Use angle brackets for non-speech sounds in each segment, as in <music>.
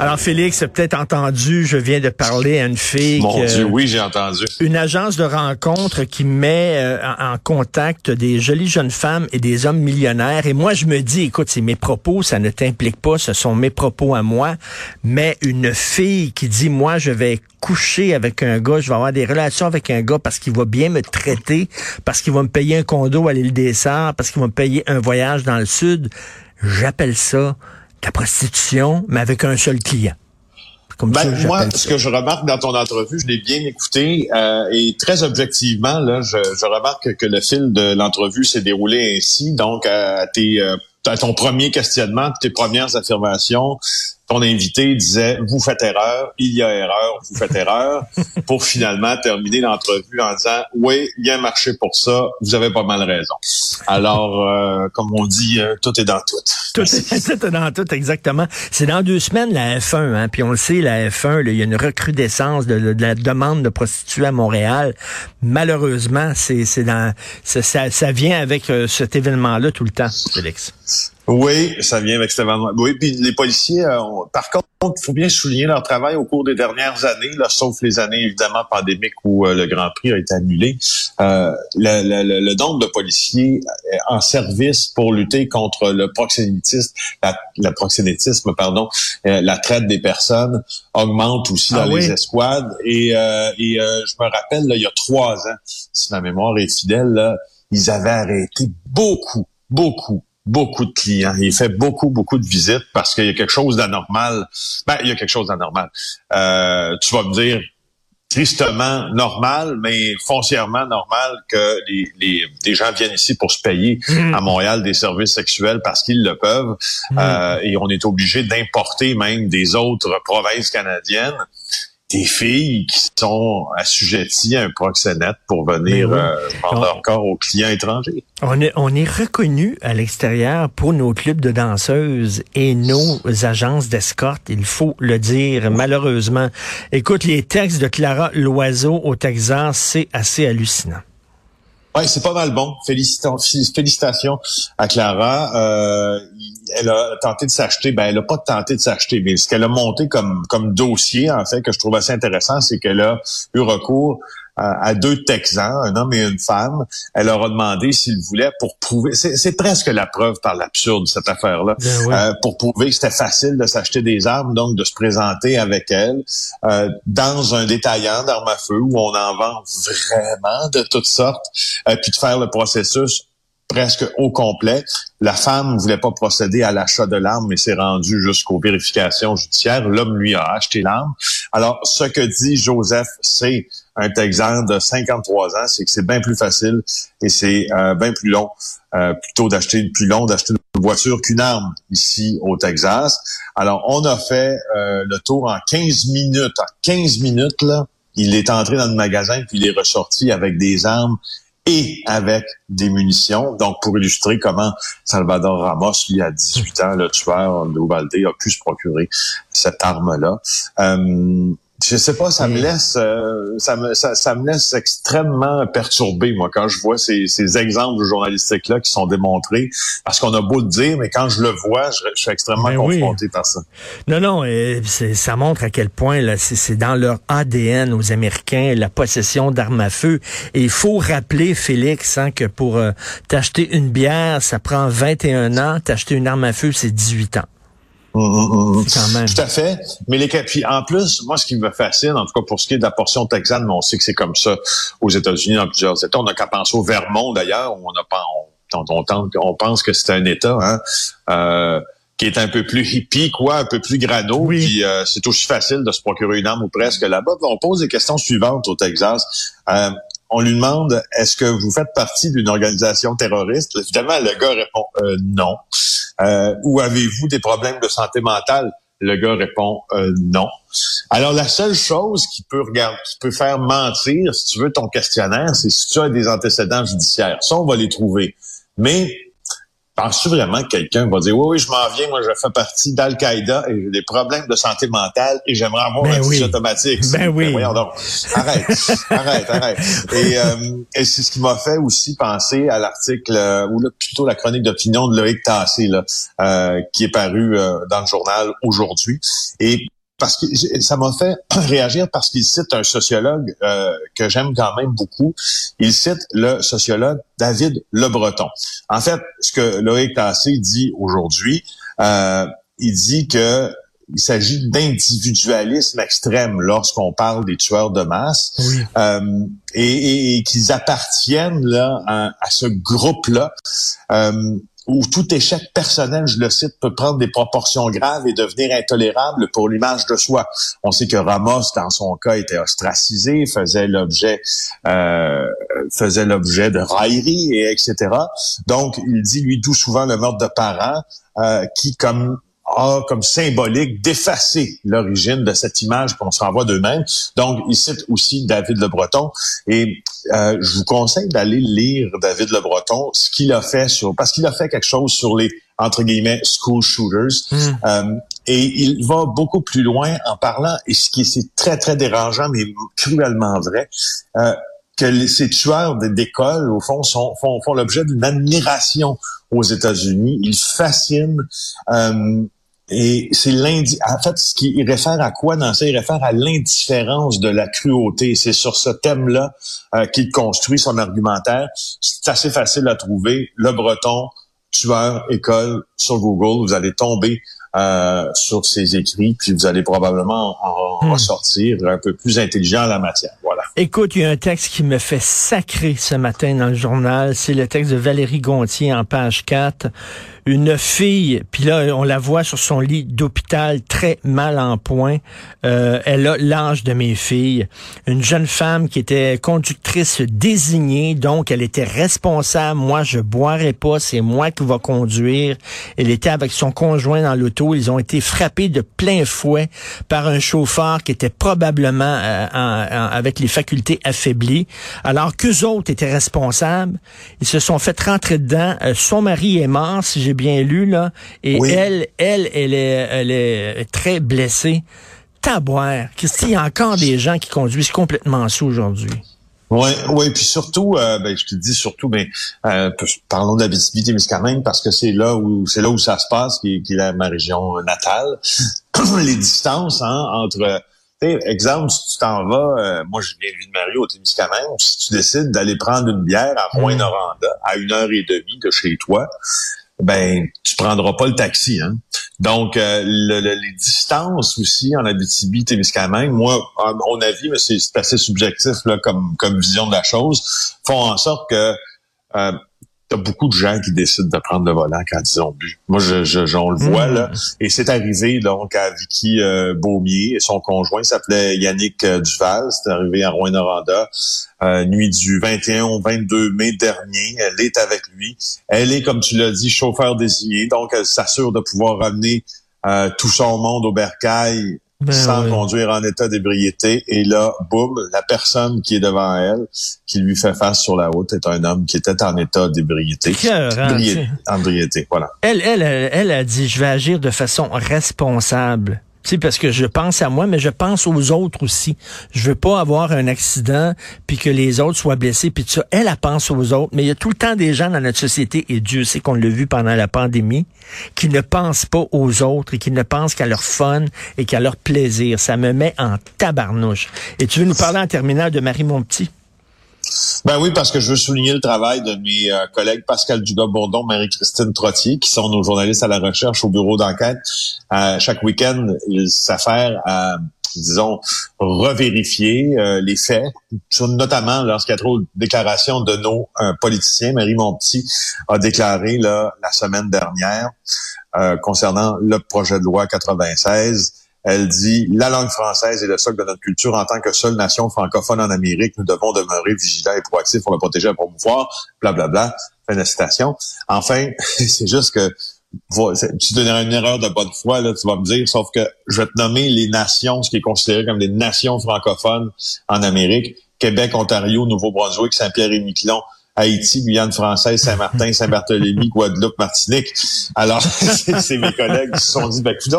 Alors, Félix, peut-être entendu, je viens de parler à une fille. Mon Dieu, oui, j'ai entendu. Une agence de rencontre qui met euh, en, contact des jolies jeunes femmes et des hommes millionnaires. Et moi, je me dis, écoute, c'est mes propos, ça ne t'implique pas, ce sont mes propos à moi. Mais une fille qui dit, moi, je vais coucher avec un gars, je vais avoir des relations avec un gars parce qu'il va bien me traiter, parce qu'il va me payer un condo à l'île des Sœurs, parce qu'il va me payer un voyage dans le sud. J'appelle ça la prostitution, mais avec un seul client. Comme ben, moi, ce que je remarque dans ton entrevue, je l'ai bien écouté euh, et très objectivement, là, je, je, remarque que le fil de l'entrevue s'est déroulé ainsi. Donc, à, tes, euh, à ton premier questionnement, tes premières affirmations, ton invité disait vous faites erreur, il y a erreur, vous faites erreur, <laughs> pour finalement terminer l'entrevue en disant oui, il y a un marché pour ça, vous avez pas mal raison. Alors, euh, comme on dit, euh, tout est dans tout. Tout <laughs> est, dans tout, exactement. C'est dans deux semaines la F1, hein, puis on le sait, la F1, il y a une recrudescence de, la demande de prostituées à Montréal. Malheureusement, c'est dans ça, ça, vient avec euh, cet événement-là tout le temps, Félix. Oui, ça vient avec cet événement. Oui, puis les policiers, euh, par contre, il faut bien souligner leur travail au cours des dernières années, là, sauf les années évidemment pandémiques où euh, le Grand Prix a été annulé. Euh, le, le, le, nombre de policiers en service pour lutter contre le proxénétisme, la, proxénétisme, pardon, la traite des personnes augmente aussi dans ah les escouades. Et, et je me rappelle, là, il y a trois ans, si ma mémoire est fidèle, là, ils avaient arrêté beaucoup, beaucoup beaucoup de clients. Il fait beaucoup, beaucoup de visites parce qu'il y a quelque chose d'anormal. Ben, il y a quelque chose d'anormal. Euh, tu vas me dire tristement normal, mais foncièrement normal que les, les, gens viennent ici pour se payer mmh. à Montréal des services sexuels parce qu'ils le peuvent. Mmh. Euh, et on est obligé d'importer même des autres provinces canadiennes des filles qui sont assujetties à un proxénète pour venir ben euh, vendre leur corps aux clients étrangers. On est, on est reconnu à l'extérieur pour nos clubs de danseuses et nos agences d'escorte, il faut le dire, malheureusement. Écoute, les textes de Clara Loiseau au Texas, c'est assez hallucinant. Oui, c'est pas mal bon. Félicitations à Clara. Euh, elle a tenté de s'acheter, ben elle a pas tenté de s'acheter, mais ce qu'elle a monté comme comme dossier en fait que je trouve assez intéressant, c'est qu'elle a eu recours à, deux Texans, un homme et une femme. Elle leur a demandé s'ils voulaient pour prouver. C'est presque la preuve par l'absurde cette affaire-là, ben euh, pour prouver que c'était facile de s'acheter des armes, donc de se présenter avec elle euh, dans un détaillant d'armes à feu où on en vend vraiment de toutes sortes, euh, puis de faire le processus presque au complet. La femme voulait pas procéder à l'achat de l'arme, mais s'est rendue jusqu'aux vérifications judiciaires. L'homme lui a acheté l'arme. Alors, ce que dit Joseph, c'est un Texan de 53 ans, c'est que c'est bien plus facile et c'est euh, bien plus long, euh, plutôt d'acheter plus long d'acheter une voiture qu'une arme ici au Texas. Alors, on a fait euh, le tour en 15 minutes. En 15 minutes, là, il est entré dans le magasin puis il est ressorti avec des armes et avec des munitions. Donc, pour illustrer comment Salvador Ramos, lui, à 18 ans, le tueur de Uvalde, a pu se procurer cette arme-là. Euh, je sais pas, ça me laisse, euh, ça me, ça, me laisse extrêmement perturbé moi quand je vois ces, ces exemples journalistiques là qui sont démontrés, parce qu'on a beau le dire, mais quand je le vois, je, suis extrêmement ben confronté par ça. Non, non, ça montre à quel point là, c'est dans leur ADN aux Américains la possession d'armes à feu. Et il faut rappeler, Félix, hein, que pour euh, t'acheter une bière, ça prend 21 ans, t'acheter une arme à feu, c'est 18 ans. Mmh, mmh, mmh. Tout à fait. Mais les puis en plus, moi, ce qui me fascine, en tout cas pour ce qui est de la portion texane, mais on sait que c'est comme ça aux États-Unis dans plusieurs États. On n'a qu'à penser au Vermont d'ailleurs, où on a pas, on, on, on pense que c'est un État, hein, euh, qui est un peu plus hippie, quoi, un peu plus grano. Puis euh, c'est aussi facile de se procurer une arme ou presque là-bas. On pose des questions suivantes au Texas. Euh, on lui demande est-ce que vous faites partie d'une organisation terroriste? Évidemment, le gars répond euh, non. Euh, ou avez-vous des problèmes de santé mentale? Le gars répond euh, non. Alors la seule chose qui peut regarder, qui peut faire mentir, si tu veux, ton questionnaire, c'est si tu as des antécédents judiciaires. Ça, on va les trouver. Mais Penses-tu vraiment que quelqu'un va dire, oui, oui, je m'en viens, moi, je fais partie d'Al-Qaïda et j'ai des problèmes de santé mentale et j'aimerais avoir ben un oui. automatique. Ben oui. Ben voyons donc. Arrête, <laughs> arrête, arrête. Et, euh, et c'est ce qui m'a fait aussi penser à l'article, euh, ou là, plutôt la chronique d'opinion de Loïc Tassé, là, euh, qui est paru euh, dans le journal aujourd'hui. Et parce que ça m'a fait <clears throat> réagir parce qu'il cite un sociologue euh, que j'aime quand même beaucoup. Il cite le sociologue David Le Breton. En fait, ce que Loïc Tassé dit aujourd'hui, euh, il dit que il s'agit d'individualisme extrême lorsqu'on parle des tueurs de masse oui. euh, et, et, et qu'ils appartiennent là à, à ce groupe-là. Euh, où tout échec personnel, je le cite, peut prendre des proportions graves et devenir intolérable pour l'image de soi. On sait que Ramos, dans son cas, était ostracisé, faisait l'objet euh, faisait l'objet de railleries et etc. Donc, il dit lui tout souvent le meurtre de parents euh, qui comme a comme symbolique d'effacer l'origine de cette image qu'on se renvoie d'eux-mêmes. Donc, il cite aussi David Le Breton. Et euh, je vous conseille d'aller lire David Le Breton, ce qu'il a fait sur... Parce qu'il a fait quelque chose sur les, entre guillemets, school shooters. Mm. Euh, et il va beaucoup plus loin en parlant, et ce qui est très, très dérangeant, mais cruellement vrai, euh, que les, ces tueurs d'école, au fond, sont, font, font l'objet d'une admiration aux États-Unis. Ils fascinent... Euh, et c'est l'indi. En fait, ce qui réfère à quoi dans ça? Il réfère à l'indifférence de la cruauté. C'est sur ce thème-là euh, qu'il construit son argumentaire. C'est assez facile à trouver. Le Breton, tueur, école, sur Google, vous allez tomber euh, sur ses écrits, puis vous allez probablement en Hmm. ressortir un peu plus intelligent à la matière. Écoute, il y a un texte qui me fait sacrer ce matin dans le journal. C'est le texte de Valérie Gontier en page 4. Une fille, puis là, on la voit sur son lit d'hôpital très mal en point. Euh, elle a l'âge de mes filles. Une jeune femme qui était conductrice désignée, donc elle était responsable. Moi, je boirai pas, c'est moi qui va conduire. Elle était avec son conjoint dans l'auto. Ils ont été frappés de plein fouet par un chauffeur qui était probablement euh, avec les facultés affaiblies. Alors qu'eux autres étaient responsables, ils se sont fait rentrer dedans. Euh, son mari est mort, si j'ai bien lu, là. Et Oui. elle, elle, elle est, elle est très blessée. Taboire. Christy, il y a encore des gens qui conduisent complètement sous aujourd'hui. Oui, oui, puis surtout, euh, ben, je te dis surtout, ben, euh, parlons d'Abitibi-Témiscamingue parce que c'est là où c'est là où ça se passe, qui, est- qui est la- ma région natale. <clears throat> Les distances hein, entre, tu sais, exemple, si tu t'en vas, euh, moi je viens de Ville-Marie au Témiscamingue, si tu décides d'aller prendre une bière à Rouen-Noranda à une heure et demie de chez toi, ben tu prendras pas le taxi. Hein? Donc, euh, le- le- les distances aussi en Abitibi-Témiscamingue, moi, à mon avis, mais c'est c'est assez subjectif là, comme, comme vision de la chose, font en sorte que euh, t'as beaucoup de gens qui décident de prendre le volant quand ils ont bu. Moi, je, je, on le voit Mm. là. Et c'est arrivé donc à Vicky euh, Beaumier. Son conjoint s'appelait Yannick euh, Duval. C'est arrivé à Rouen-Noranda. Euh, nuit du 21 au 22 mai dernier. Elle est avec lui. Elle est, comme tu l'as dit, chauffeur désigné. Donc, elle s'assure de pouvoir ramener euh, tout son monde au bercail Ben sans conduire en état d'ébriété. Et là, boum, la personne qui est devant elle, qui lui fait face sur la route, est un homme qui était en état d'ébriété. Ébriété, voilà. Elle, elle, elle a dit, je vais agir de façon responsable. Sais, parce que je pense à moi, mais je pense aux autres aussi. Je veux pas avoir un accident puis que les autres soient blessés puis tout ça. Elle, pense aux autres, mais il y a tout le temps des gens dans notre société, et Dieu sait qu'on l'a vu pendant la pandémie, qui ne pensent pas aux autres et qui ne pensent qu'à leur fun et qu'à leur plaisir. Ça me met en tabarnouche. Et tu veux nous parler en terminal de Marie Montpetit? Ben oui, parce que je veux souligner le travail de mes euh, collègues Pascal Dugas-Bourdon, Marie-Christine Trottier, qui sont nos journalistes à la recherche au bureau d'enquête. Euh, chaque week-end, ils s'affairent à, disons, revérifier euh, les faits, notamment lorsqu'il y a trop de déclarations de nos euh, politiciens. Marie Montpetit a déclaré là, la semaine dernière euh, concernant le projet de loi 96 elle dit la langue française est le socle de notre culture. En tant que seule nation francophone en Amérique, nous devons demeurer vigilants et proactifs pour le protéger et le promouvoir. Blablabla. Fin de citation. Enfin, <laughs> c'est juste que tu donneras une erreur de bonne foi, là, tu vas me dire, sauf que je vais te nommer les nations, ce qui est considéré comme des nations francophones en Amérique. Québec, Ontario, Nouveau-Brunswick, Saint-Pierre et Miquelon, Haïti, Guyane française, Saint-Martin, Saint-Barthélemy, <laughs> Guadeloupe, Martinique. Alors, <laughs> c'est mes collègues qui se sont dit, ben, écoute,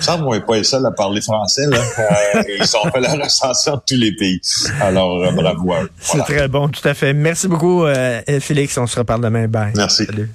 ça, moi, pas les seuls à parler français, là. Euh, ils ont fait la recension de tous les pays. Alors, euh, bravo C'est très bon, tout à fait. Merci beaucoup, euh, Félix. On se reparle demain. Bye. Merci. Salut.